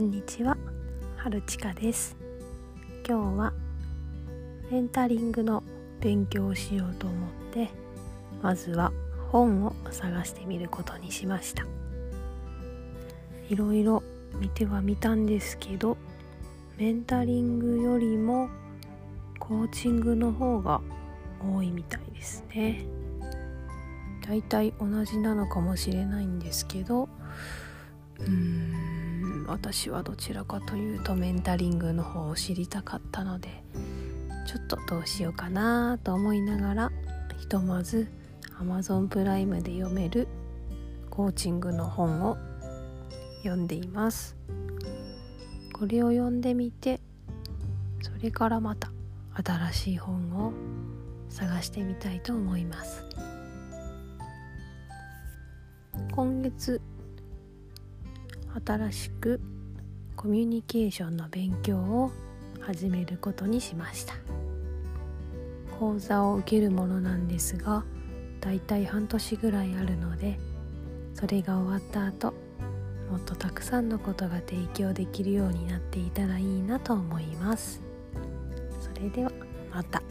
んにちは、はるちかです。今日はレンタリングの勉強をしようと思ってまずは本を探してみることにしました。いろいろ見てはみたんですけどメンタリングよりもコーチングの方が多いみたいですね。だいたい同じなのかもしれないんですけどうん私はどちらかというとメンタリングの方を知りたかったのでちょっとどうしようかなと思いながらひとまず Amazon プライムで読めるコーチングの本を読んでいます。これを読んでみてそれからまた新しい本を探してみたいと思います。今月新しくコミュニケーションの勉強を始めることにしました講座を受けるものなんですがだいたい半年ぐらいあるのでそれが終わった後もっとたくさんのことが提供できるようになっていたらいいなと思いますそれではまた。